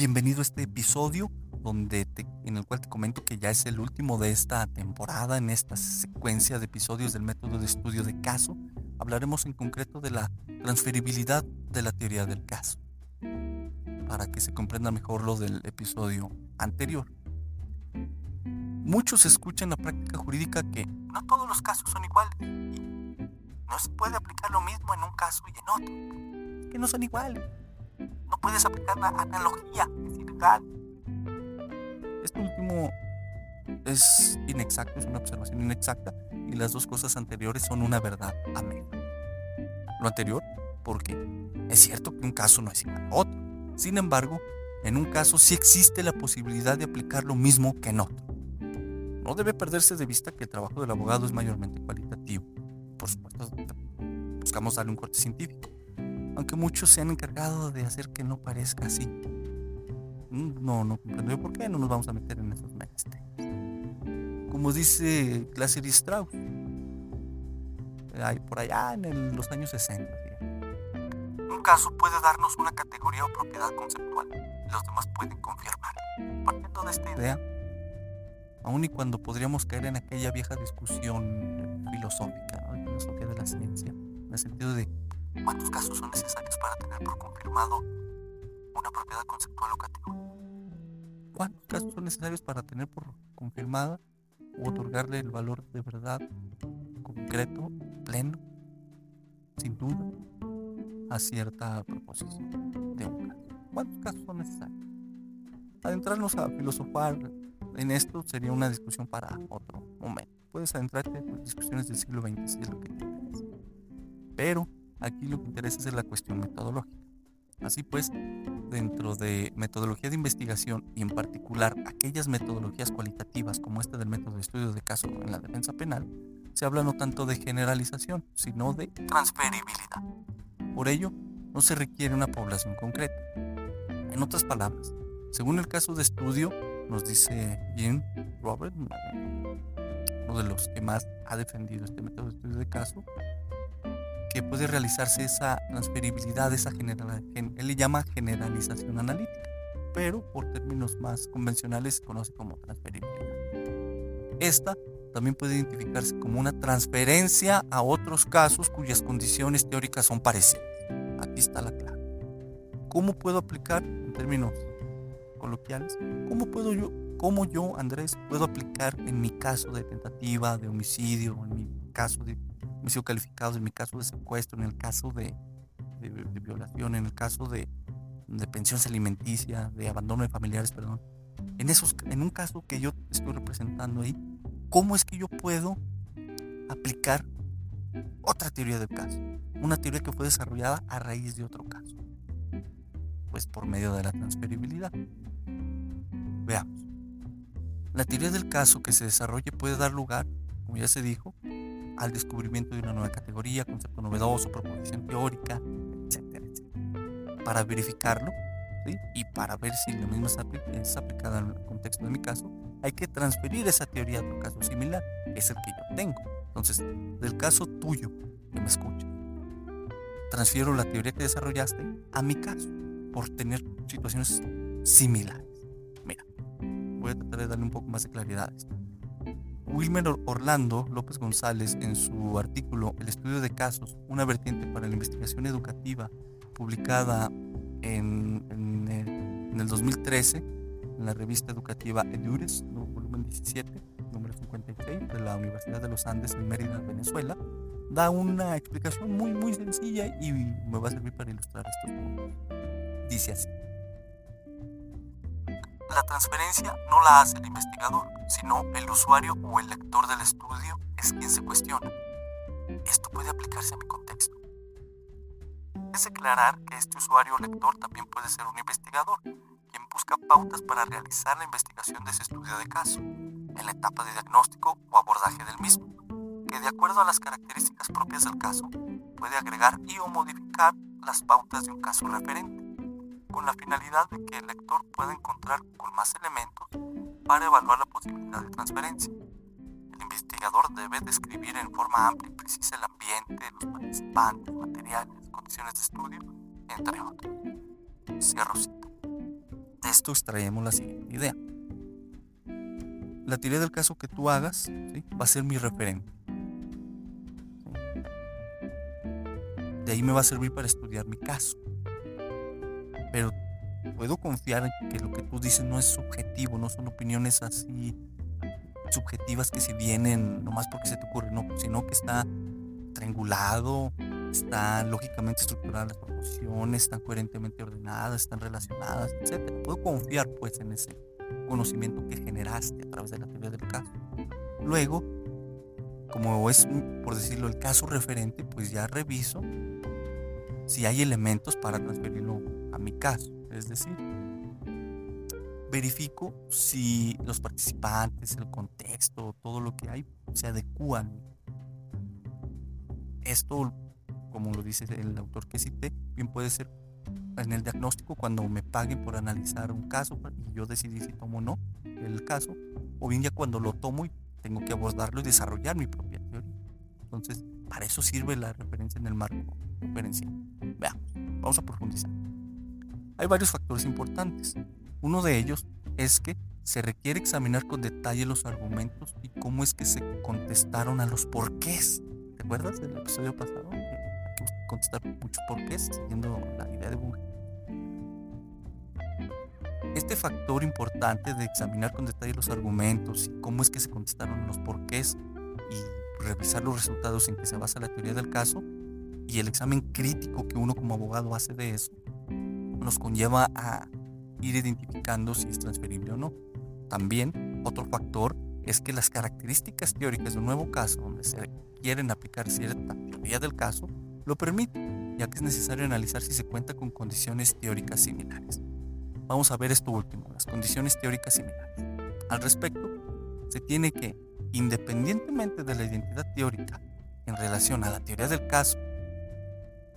Bienvenido a este episodio donde en el cual te comento que ya es el último de esta temporada en esta secuencia de episodios del método de estudio de caso. Hablaremos en concreto de la transferibilidad de la teoría del caso para que se comprenda mejor lo del episodio anterior. Muchos escuchan la práctica jurídica que no todos los casos son iguales y no se puede aplicar lo mismo en un caso y en otro, que no son iguales puedes aplicar la analogía, es ilegal. Esto último es inexacto, es una observación inexacta y las dos cosas anteriores son una verdad a Lo anterior, porque es cierto que un caso no es igual a otro. Sin embargo, en un caso sí existe la posibilidad de aplicar lo mismo que en otro. No debe perderse de vista que el trabajo del abogado es mayormente cualitativo. Por supuesto, buscamos darle un corte científico aunque muchos se han encargado de hacer que no parezca así. Mm, no, no comprendo por qué no nos vamos a meter en esos menesteres. Como dice Glaser y Strauss, por allá en los años 60. Un caso puede darnos una categoría o propiedad conceptual los demás pueden confirmar. Partiendo de esta idea, aun y cuando podríamos caer en aquella vieja discusión filosófica, ¿no? filosofía de la ciencia, en el sentido de ¿Cuántos casos son necesarios para tener por confirmado una propiedad conceptual o categórica? ¿Cuántos casos son necesarios para tener por confirmada o otorgarle el valor de verdad concreto, pleno, sin duda, a cierta proposición de un caso? ¿Cuántos casos son necesarios? Adentrarnos a filosofar en esto sería una discusión para otro momento. Puedes adentrarte en discusiones del siglo XX es lo que te interesa. Pero Aquí lo que interesa es la cuestión metodológica. Así pues, dentro de metodología de investigación y en particular aquellas metodologías cualitativas como esta del método de estudio de caso en la defensa penal, se habla no tanto de generalización, sino de transferibilidad. Por ello, no se requiere una población concreta. En otras palabras, según el caso de estudio, nos dice Jim Robert, uno de los que más ha defendido este método de estudio de caso, que puede realizarse esa transferibilidad, esa general, él le llama generalización analítica, pero por términos más convencionales se conoce como transferibilidad. Esta también puede identificarse como una transferencia a otros casos cuyas condiciones teóricas son parecidas. Aquí está la clave. ¿Cómo puedo aplicar, en términos coloquiales, cómo puedo yo, cómo yo, Andrés, puedo aplicar en mi caso de tentativa de homicidio, en mi caso de sido calificados en mi caso de secuestro, en el caso de, violación, en el caso de, pensión alimenticia, de abandono de familiares, perdón. En, esos, en un caso que yo estoy representando ahí, ¿cómo es que yo puedo aplicar otra teoría del caso? Una teoría que fue desarrollada a raíz de otro caso. Pues por medio de la transferibilidad. Veamos. La teoría del caso que se desarrolle puede dar lugar, como ya se dijo, al descubrimiento de una nueva categoría, concepto novedoso, proposición teórica, etcétera, etcétera. Para verificarlo y para ver si lo mismo es aplicada en el contexto de mi caso, hay que transferir esa teoría a otro caso similar, es el que yo tengo. Entonces, del caso tuyo que me escuchas, transfiero la teoría que desarrollaste a mi caso, por tener situaciones similares. Mira, voy a tratar de darle un poco más de claridad a esto. Wilmer Orlando López González, en su artículo El estudio de casos, una vertiente para la investigación educativa, publicada en, en, el, 2013 en la revista educativa Edures, volumen 17, número 56, de la Universidad de los Andes en Mérida, Venezuela, da una explicación muy, muy sencilla y me va a servir para ilustrar estos puntos. Dice así. La transferencia no la hace el investigador, sino el usuario o el lector del estudio es quien se cuestiona. Esto puede aplicarse a mi contexto. Es declarar que este usuario o lector también puede ser un investigador, quien busca pautas para realizar la investigación de ese estudio de caso, en la etapa de diagnóstico o abordaje del mismo, que de acuerdo a las características propias del caso, puede agregar y o modificar las pautas de un caso referente con la finalidad de que el lector pueda encontrar con más elementos para evaluar la posibilidad de transferencia. El investigador debe describir en forma amplia y precisa el ambiente, los participantes, materiales, condiciones de estudio, entre otros. Cierro cita. De esto extraemos la siguiente idea. La teoría del caso que tú hagas va a ser mi referente. De ahí me va a servir para estudiar mi caso puedo confiar en que lo que tú dices no es subjetivo, no son opiniones así subjetivas que se vienen nomás porque se te ocurre, no, sino que está triangulado, está lógicamente estructuradas las proposiciones, están coherentemente ordenadas, están relacionadas, etc. Puedo confiar pues en ese conocimiento que generaste a través de la teoría del caso. Luego, como es, por decirlo, el caso referente, pues ya reviso si hay elementos para transferirlo a mi caso. Es decir, verifico si los participantes, el contexto, todo lo que hay se adecúan. Esto, como lo dice el autor que cité, bien puede ser en el diagnóstico cuando me paguen por analizar un caso y yo decidí si tomo o no el caso, o bien ya cuando lo tomo y tengo que abordarlo y desarrollar mi propia teoría. Entonces, para eso sirve la referencia en el marco referencial. Veamos, vamos a profundizar. Hay varios factores importantes. Uno de ellos es que se requiere examinar con detalle los argumentos y cómo es que se contestaron a los porqués. ¿Te acuerdas del episodio pasado? Que contestar muchos porqués siguiendo la idea de Bunge. Este factor importante de examinar con detalle los argumentos y cómo es que se contestaron los porqués y revisar los resultados en que se basa la teoría del caso y el examen crítico que uno como abogado hace de eso nos conlleva a ir identificando si es transferible o no. También otro factor es que las características teóricas de un nuevo caso donde se quieren aplicar cierta teoría del caso lo permiten, ya que es necesario analizar si se cuenta con condiciones teóricas similares. Vamos a ver esto último, las condiciones teóricas similares. Al respecto, se tiene que, independientemente de la identidad teórica en relación a la teoría del caso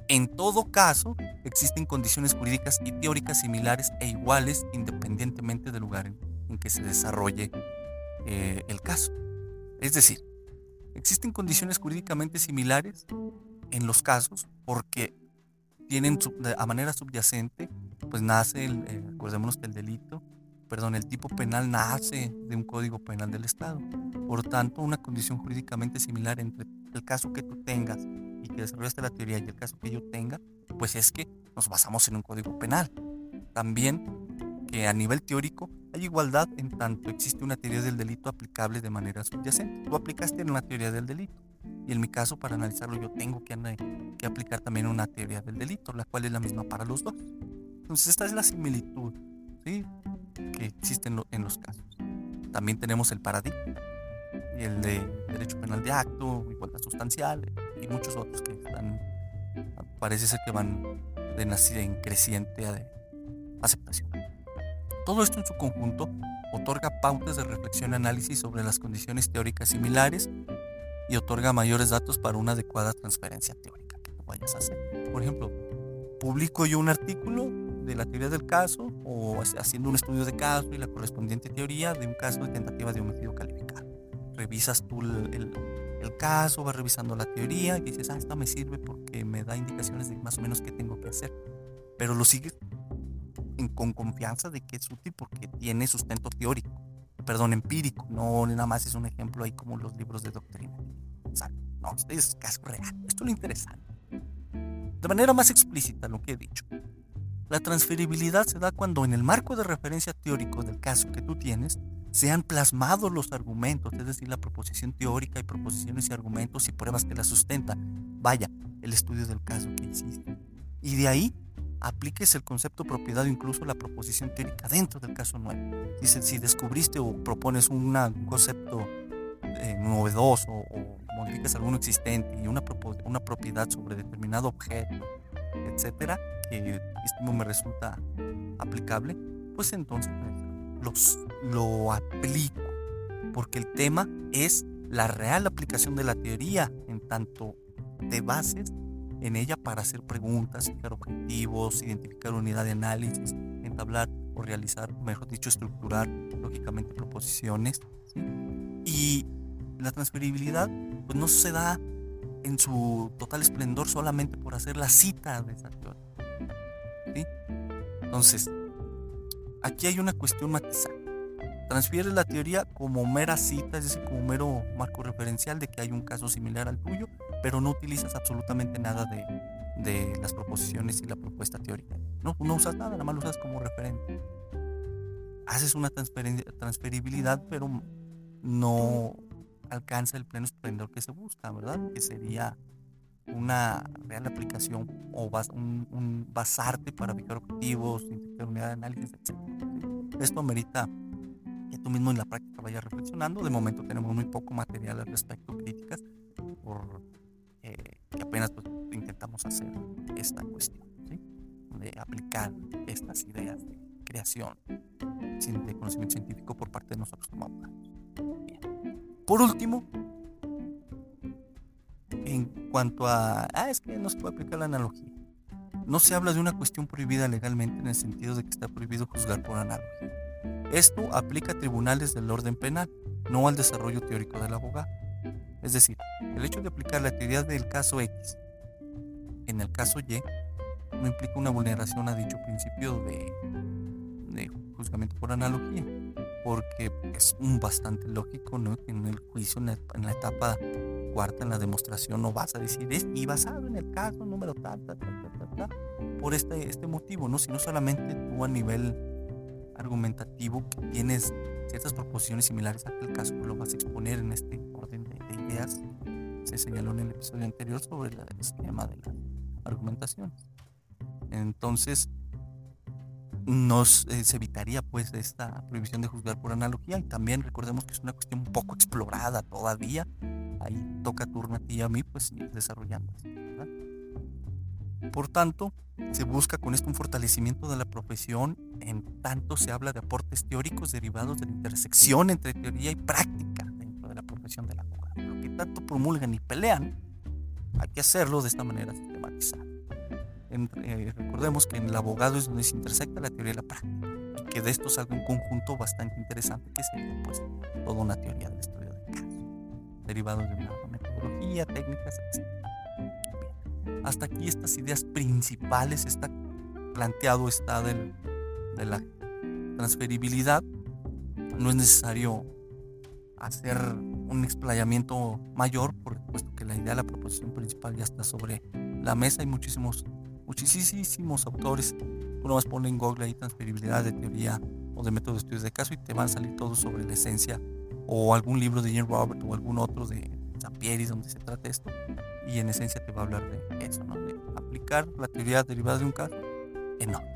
en todo caso, existen condiciones jurídicas y teóricas similares e iguales independientemente del lugar en, que se desarrolle eh, el caso. Es decir, existen condiciones jurídicamente similares en los casos porque tienen a manera subyacente, pues nace, el, eh, acordémonos que el delito, perdón, el tipo penal nace de un código penal del Estado. Por tanto, una condición jurídicamente similar entre el caso que tú tengas y que desarrollaste la teoría y el caso que yo tenga, pues es que nos basamos en un código penal. También que a nivel teórico hay igualdad en tanto existe una teoría del delito aplicable de manera subyacente. Tú aplicaste en una teoría del delito y en mi caso para analizarlo yo tengo que, que aplicar también una teoría del delito, la cual es la misma para los dos. Entonces esta es la similitud ¿sí? que existe en los casos. También tenemos el paradigma y el de derecho penal de acto, igualdad sustancial y muchos otros que están, parece ser que van de nacida en creciente aceptación. Todo esto en su conjunto otorga pautas de reflexión y análisis sobre las condiciones teóricas similares y otorga mayores datos para una adecuada transferencia teórica que tú vayas a hacer. Por ejemplo, publico yo un artículo de la teoría del caso o haciendo un estudio de caso y la correspondiente teoría de un caso de tentativa de homicidio calificado revisas tú el, el caso, vas revisando la teoría y dices, ah, esta me sirve porque me da indicaciones de más o menos qué tengo que hacer. Pero lo sigues con confianza de que es útil porque tiene sustento teórico, perdón, empírico, no nada más es un ejemplo ahí como los libros de doctrina. O sea, no, es caso real. Esto es lo interesante. De manera más explícita lo que he dicho. La transferibilidad se da cuando en el marco de referencia teórico del caso que tú tienes, se han plasmado los argumentos, es decir, la proposición teórica y proposiciones y argumentos y pruebas que la sustentan. Vaya, el estudio del caso que hiciste. Y de ahí apliques el concepto propiedad o incluso la proposición teórica dentro del caso nuevo. Dice, si descubriste o propones un concepto eh, novedoso o modificas alguno existente y una, una propiedad sobre determinado objeto, etcétera, que me resulta aplicable, pues entonces los, lo aplico. Porque el tema es la real aplicación de la teoría en tanto de bases en ella para hacer preguntas, fijar objetivos, identificar unidad de análisis, entablar o realizar, mejor dicho, estructurar lógicamente proposiciones. Y la transferibilidad pues no se da en su total esplendor solamente por hacer la cita de esa teoría. Entonces, aquí hay una cuestión matizada. Transfieres la teoría como mera cita, es decir, como mero marco referencial de que hay un caso similar al tuyo, pero no utilizas absolutamente nada de, de las proposiciones y la propuesta teórica. No, no usas nada, nada más lo usas como referente. Haces una transferibilidad, pero no alcanza el pleno esplendor que se busca, ¿verdad? Que sería una real aplicación o un, basarte para fijar objetivos, identificar unidad de análisis, etc. Esto amerita que tú mismo en la práctica vayas reflexionando. De momento tenemos muy poco material al respecto, críticas, por eh, que apenas pues, intentamos hacer esta cuestión, de aplicar estas ideas de creación de conocimiento científico por parte de nosotros como abogados. Por último, cuanto a, ah, es que no se puede aplicar la analogía. No se habla de una cuestión prohibida legalmente en el sentido de que está prohibido juzgar por analogía. Esto aplica a tribunales del orden penal, no al desarrollo teórico del abogado. Es decir, el hecho de aplicar la teoría del caso X en el caso Y no implica una vulneración a dicho principio de, de juzgamiento por analogía porque es bastante lógico ¿no? que en el juicio, en la, etapa cuarta, en la demostración, no vas a decir, es, y basado en el caso número tal, tal, tal, tal, tal, por este, este motivo, ¿no? sino solamente tú a nivel argumentativo tienes ciertas proposiciones similares a aquel caso, lo vas a exponer en este orden de, ideas. Se señaló en el episodio anterior sobre el esquema de las argumentaciones. Entonces, nos eh, se evitaría pues esta prohibición de juzgar por analogía y también recordemos que es una cuestión poco explorada todavía ahí toca turno a ti y a mí pues desarrollando por tanto se busca con esto un fortalecimiento de la profesión. En tanto se habla de aportes teóricos derivados de la intersección entre teoría y práctica dentro de la profesión del abogado lo que tanto promulgan y pelean hay que hacerlo de esta manera sistematizada. Eh, recordemos que en el abogado es donde se intersecta la teoría y la práctica, y que de esto salga un conjunto bastante interesante que sería pues toda una teoría del estudio derivados de una metodología, técnicas, etc. hasta aquí estas ideas principales, está planteado está del, de la transferibilidad, no es necesario hacer un explayamiento mayor, por puesto que la idea, la proposición principal ya está sobre la mesa, hay muchísimos muchísimos autores. Uno más pone en Google ahí transferibilidad de teoría o de método de estudios de caso y te van a salir todos sobre la esencia o algún libro de Ian Robert o algún otro de Zampieri donde se trata esto y en esencia te va a hablar de eso, ¿no? de aplicar la teoría derivada de un caso en otro.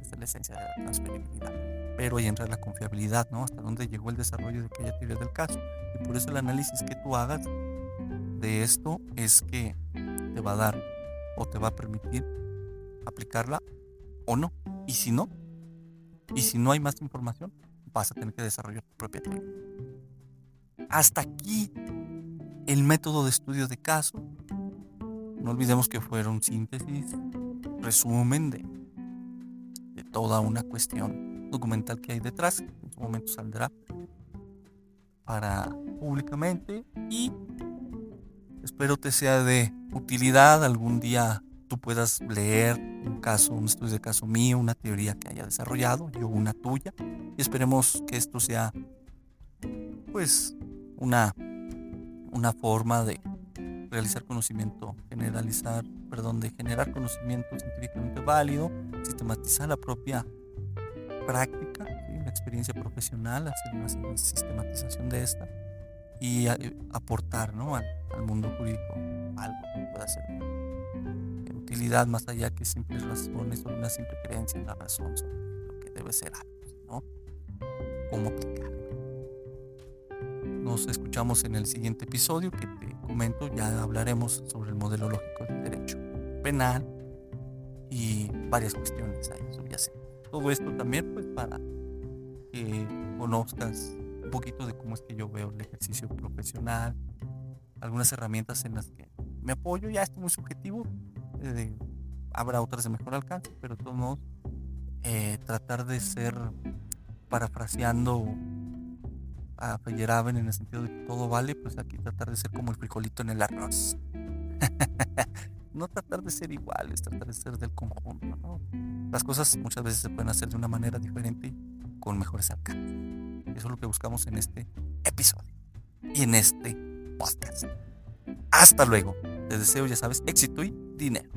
Esa es la esencia de la transferibilidad. Pero ahí entra la confiabilidad, ¿no? Hasta dónde llegó el desarrollo de aquella teoría del caso. Y por eso el análisis que tú hagas de esto es que te va a dar o te va a permitir aplicarla o no. Y si no, y si no hay más información, vas a tener que desarrollar tu propia. Hasta aquí el método de estudio de caso. No olvidemos que fueron síntesis, resumen de, de toda una cuestión documental que hay detrás. En su momento saldrá para públicamente y Espero te sea de utilidad. Algún día tú puedas leer un caso, un estudio de caso mío, una teoría que haya desarrollado, yo una tuya. Y esperemos que esto sea, pues, una, una forma de realizar conocimiento, generalizar, perdón, de generar conocimiento científicamente válido, sistematizar la propia práctica, la experiencia profesional, hacer una sistematización de esta y aportar ¿no? al, mundo jurídico algo que pueda ser más allá que simples razones o una simple creencia en la razón sobre lo que debe ser algo, ¿no? Cómo aplicar. Nos escuchamos en el siguiente episodio que te comento, ya hablaremos sobre el modelo lógico del derecho penal y varias cuestiones ahí subyacentes. Todo esto también pues para que conozcas un poquito de cómo es que yo veo el ejercicio profesional, algunas herramientas en las que me apoyo, ya esto muy subjetivo, habrá otras de mejor alcance, pero de todos modos, eh, tratar de ser, parafraseando a Feyerabend en el sentido de que todo vale, pues aquí tratar de ser como el frijolito en el arroz. no tratar de ser iguales, tratar de ser del conjunto. Las cosas muchas veces se pueden hacer de una manera diferente con mejores alcances. Eso es lo que buscamos en este episodio y en este podcast. Hasta luego. Te deseo, ya sabes, éxito y dinero.